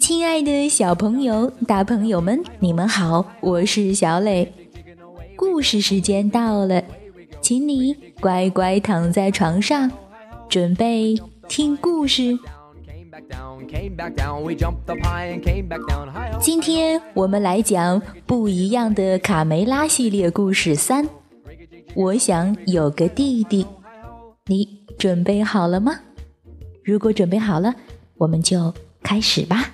亲爱的小朋友、大朋友们，你们好，我是小磊。故事时间到了，请你乖乖躺在床上，准备听故事。今天我们来讲不一样的卡梅拉系列故事三。我想有个弟弟，你准备好了吗？如果准备好了，我们就开始吧。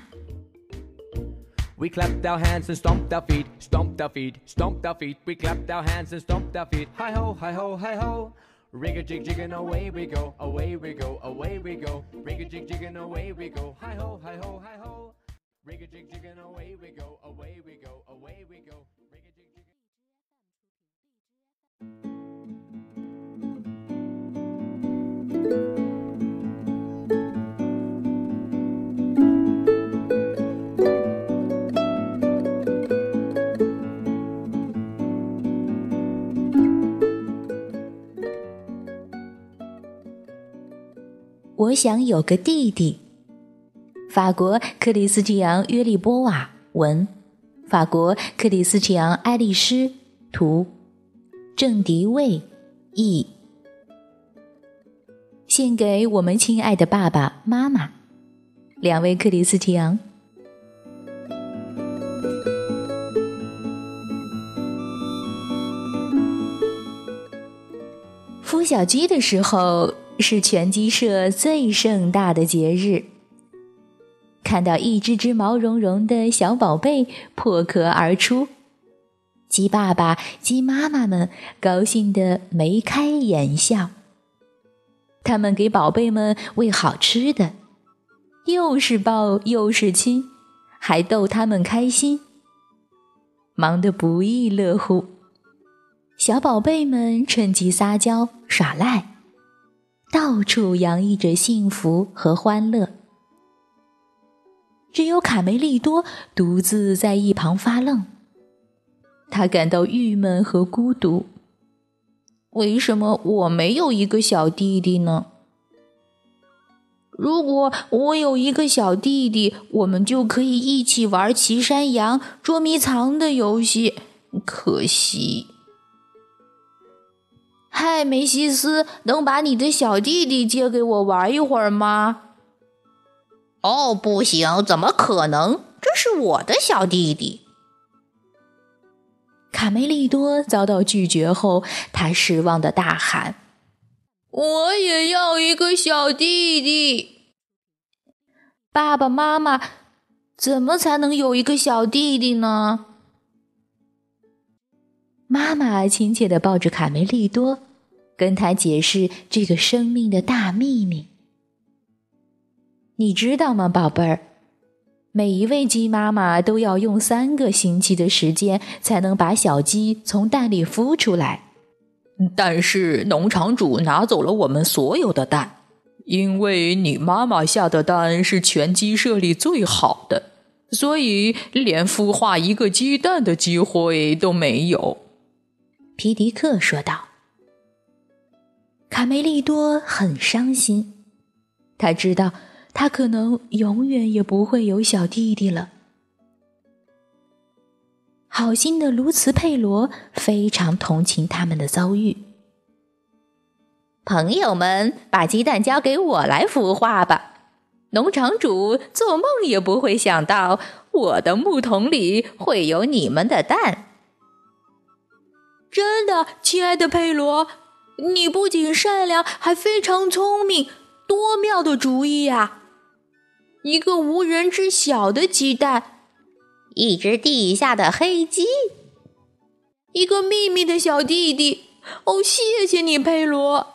Ring a jig jig and away we go, away we go, away we go. Ring a jig jig and away we go, hi ho, hi ho, hi ho. Ring a jig jig and away we go, away we go, away we go. 我想有个弟弟。法国克里斯蒂昂·约利波瓦文，法国克里斯蒂昂·爱丽丝图，郑迪卫译。献给我们亲爱的爸爸妈妈，两位克里斯蒂昂。孵小鸡的时候。是拳击社最盛大的节日。看到一只只毛茸茸的小宝贝破壳而出，鸡爸爸、鸡妈妈们高兴得眉开眼笑。他们给宝贝们喂好吃的，又是抱又是亲，还逗他们开心，忙得不亦乐乎。小宝贝们趁机撒娇耍赖。到处洋溢着幸福和欢乐，只有卡梅利多独自在一旁发愣。他感到郁闷和孤独。为什么我没有一个小弟弟呢？如果我有一个小弟弟，我们就可以一起玩骑山羊、捉迷藏的游戏。可惜。嗨，梅西斯，能把你的小弟弟借给我玩一会儿吗？哦，不行，怎么可能？这是我的小弟弟。卡梅利多遭到拒绝后，他失望的大喊：“我也要一个小弟弟！”爸爸妈妈，怎么才能有一个小弟弟呢？妈妈亲切的抱着卡梅利多。跟他解释这个生命的大秘密，你知道吗，宝贝儿？每一位鸡妈妈都要用三个星期的时间才能把小鸡从蛋里孵出来。但是农场主拿走了我们所有的蛋，因为你妈妈下的蛋是全鸡舍里最好的，所以连孵化一个鸡蛋的机会都没有。皮迪克说道。卡梅利多很伤心，他知道他可能永远也不会有小弟弟了。好心的卢茨佩罗非常同情他们的遭遇。朋友们，把鸡蛋交给我来孵化吧。农场主做梦也不会想到，我的木桶里会有你们的蛋。真的，亲爱的佩罗。你不仅善良，还非常聪明，多妙的主意呀！一个无人知晓的鸡蛋，一只地下的黑鸡，一个秘密的小弟弟。哦，谢谢你，佩罗。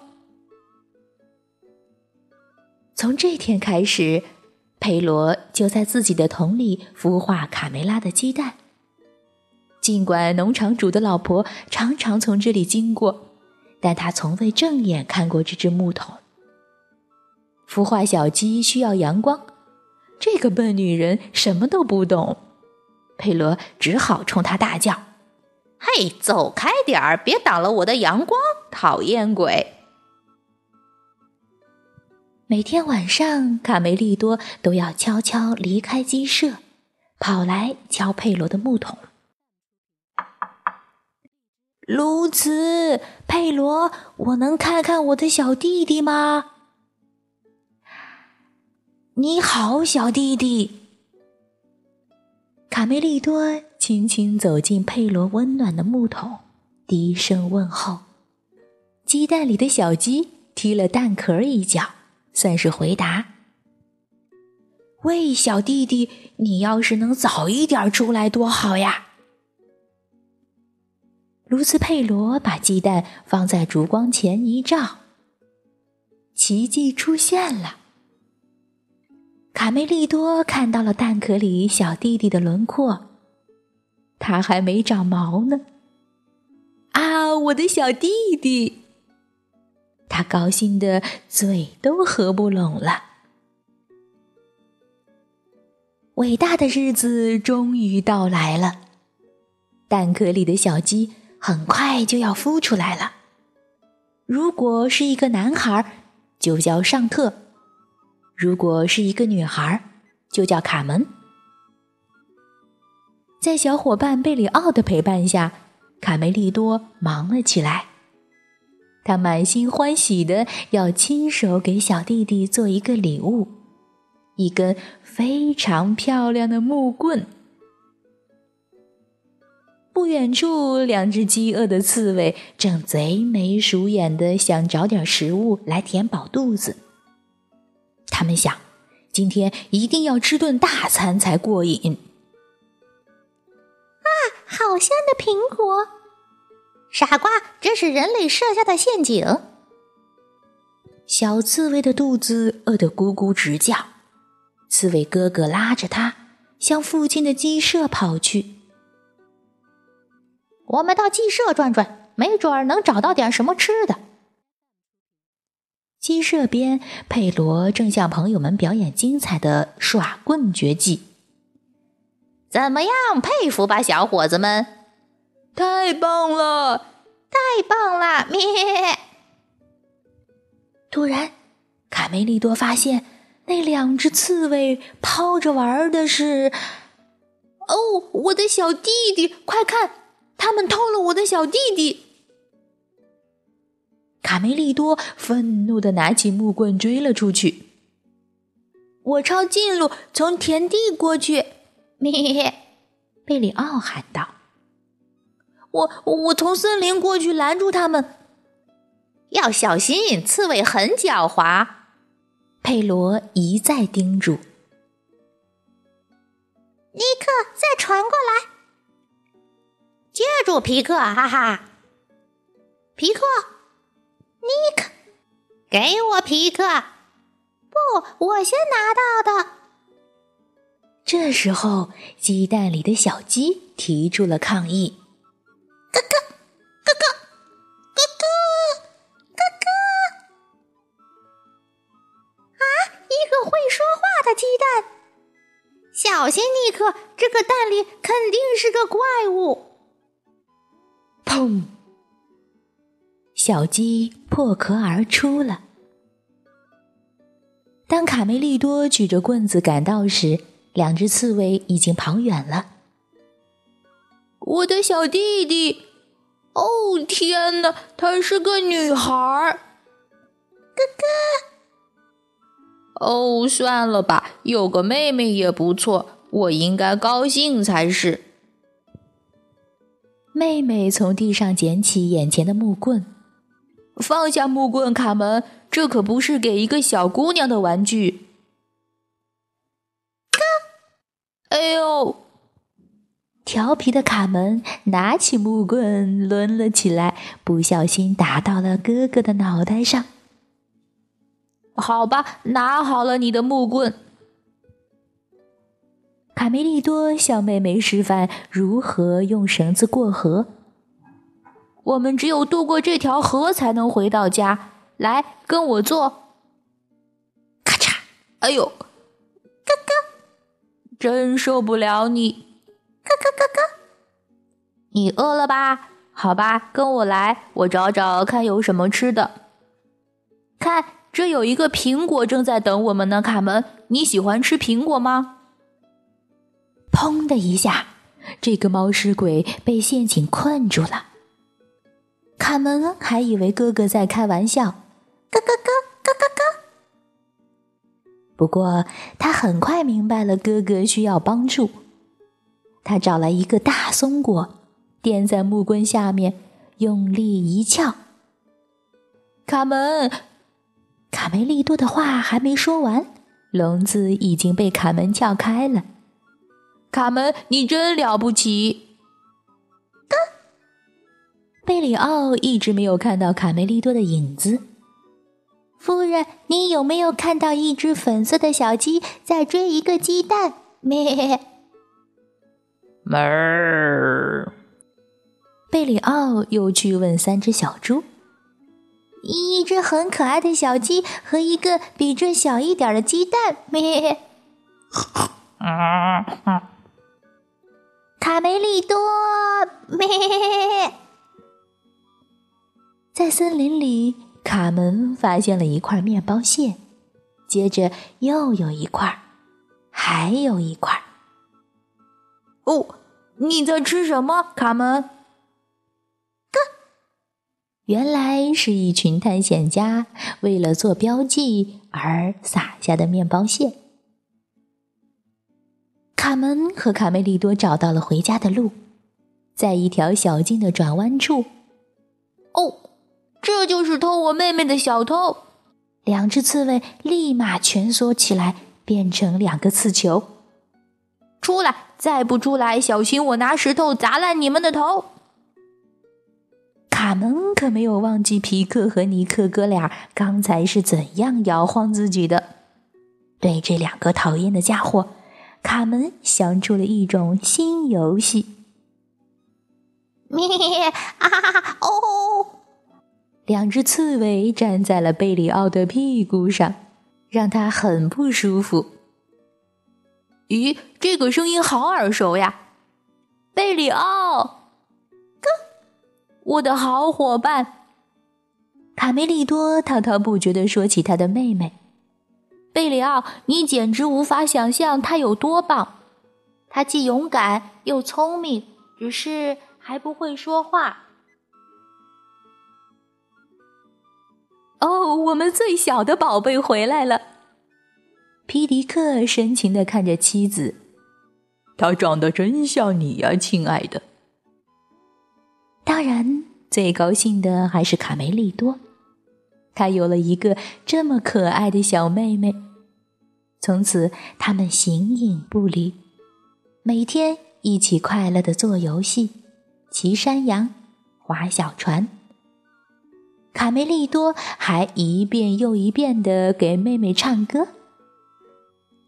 从这天开始，佩罗就在自己的桶里孵化卡梅拉的鸡蛋。尽管农场主的老婆常常从这里经过。但他从未正眼看过这只木桶。孵化小鸡需要阳光，这个笨女人什么都不懂。佩罗只好冲他大叫：“嘿，走开点儿，别挡了我的阳光，讨厌鬼！”每天晚上，卡梅利多都要悄悄离开鸡舍，跑来敲佩罗的木桶。卢茨，佩罗，我能看看我的小弟弟吗？你好，小弟弟。卡梅利多轻轻走进佩罗温暖的木桶，低声问候。鸡蛋里的小鸡踢了蛋壳一脚。算是回答。喂，小弟弟，你要是能早一点出来多好呀！卢斯佩罗把鸡蛋放在烛光前一照，奇迹出现了。卡梅利多看到了蛋壳里小弟弟的轮廓，他还没长毛呢。啊，我的小弟弟！他高兴的嘴都合不拢了。伟大的日子终于到来了，蛋壳里的小鸡很快就要孵出来了。如果是一个男孩，就叫尚特；如果是一个女孩，就叫卡门。在小伙伴贝里奥的陪伴下，卡梅利多忙了起来。他满心欢喜的要亲手给小弟弟做一个礼物，一根非常漂亮的木棍。不远处，两只饥饿的刺猬正贼眉鼠眼的想找点食物来填饱肚子。他们想，今天一定要吃顿大餐才过瘾。啊，好香的苹果！傻瓜，这是人类设下的陷阱。小刺猬的肚子饿得咕咕直叫，刺猬哥哥拉着它向附近的鸡舍跑去。我们到鸡舍转转，没准儿能找到点什么吃的。鸡舍边，佩罗正向朋友们表演精彩的耍棍绝技。怎么样？佩服吧，小伙子们！太棒了，太棒了！咩！突然，卡梅利多发现那两只刺猬抛着玩的是……哦，我的小弟弟！快看，他们偷了我的小弟弟！卡梅利多愤怒的拿起木棍追了出去。我抄近路，从田地过去。咩！贝里奥喊道。我我从森林过去拦住他们，要小心，刺猬很狡猾。佩罗一再叮嘱。尼克，再传过来，接住皮克，哈哈！皮克，尼克，给我皮克！不，我先拿到的。这时候，鸡蛋里的小鸡提出了抗议。咯咯，咯咯，咯咯，咯咯！啊，一个会说话的鸡蛋！小心，尼克，这个蛋里肯定是个怪物！砰！小鸡破壳而出了。当卡梅利多举着棍子赶到时，两只刺猬已经跑远了。我的小弟弟，哦天哪，她是个女孩儿。哥哥，哦，算了吧，有个妹妹也不错，我应该高兴才是。妹妹从地上捡起眼前的木棍，放下木棍，卡门，这可不是给一个小姑娘的玩具。哥，哎呦！调皮的卡门拿起木棍抡了起来，不小心打到了哥哥的脑袋上。好吧，拿好了你的木棍。卡梅利多向妹妹示范如何用绳子过河。我们只有渡过这条河才能回到家。来，跟我做。咔嚓！哎呦，哥哥，真受不了你。咯咯咯咯，你饿了吧？好吧，跟我来，我找找看有什么吃的。看，这有一个苹果正在等我们呢。卡门，你喜欢吃苹果吗？砰的一下，这个猫食鬼被陷阱困住了。卡门还以为哥哥在开玩笑，咯咯咯，咯咯咯。不过他很快明白了哥哥需要帮助，他找来一个大松果，垫在木棍下面，用力一撬。卡门，卡梅利多的话还没说完，笼子已经被卡门撬开了。卡门，你真了不起！哥，贝里奥一直没有看到卡梅利多的影子。夫人，你有没有看到一只粉色的小鸡在追一个鸡蛋？咩？门儿。贝里奥又去问三只小猪。一只很可爱的小鸡和一个比这小一点的鸡蛋，咩？卡梅利多，咩？在森林里，卡门发现了一块面包屑，接着又有一块，还有一块。哦，你在吃什么，卡门？原来是一群探险家为了做标记而撒下的面包屑。卡门和卡梅利多找到了回家的路，在一条小径的转弯处。哦，这就是偷我妹妹的小偷！两只刺猬立马蜷缩起来，变成两个刺球。出来！再不出来，小心我拿石头砸烂你们的头！卡门可没有忘记皮克和尼克哥俩刚才是怎样摇晃自己的。对这两个讨厌的家伙，卡门想出了一种新游戏。咩啊哦！两只刺猬站在了贝里奥的屁股上，让他很不舒服。咦，这个声音好耳熟呀！贝里奥。我的好伙伴，卡梅利多滔滔不绝地说起他的妹妹贝里奥。你简直无法想象他有多棒！他既勇敢又聪明，只是还不会说话。哦，我们最小的宝贝回来了。皮迪克深情地看着妻子，他长得真像你呀，亲爱的。当然，最高兴的还是卡梅利多，他有了一个这么可爱的小妹妹。从此，他们形影不离，每天一起快乐的做游戏、骑山羊、划小船。卡梅利多还一遍又一遍的给妹妹唱歌：“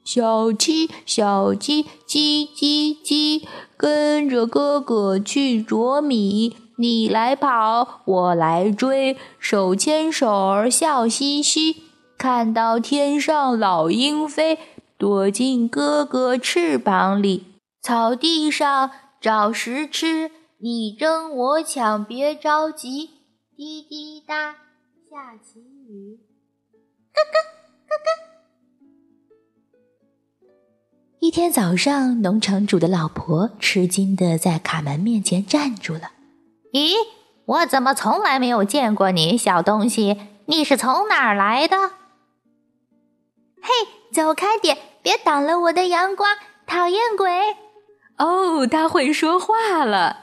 小鸡，小鸡，叽叽叽，跟着哥哥去啄米。”你来跑，我来追，手牵手儿笑嘻嘻。看到天上老鹰飞，躲进哥哥翅膀里。草地上找食吃，你争我抢，别着急。滴滴答，下起雨。咯咯咯咯。一天早上，农场主的老婆吃惊的在卡门面前站住了。咦，我怎么从来没有见过你，小东西？你是从哪儿来的？嘿，走开点，别挡了我的阳光，讨厌鬼！哦，他会说话了。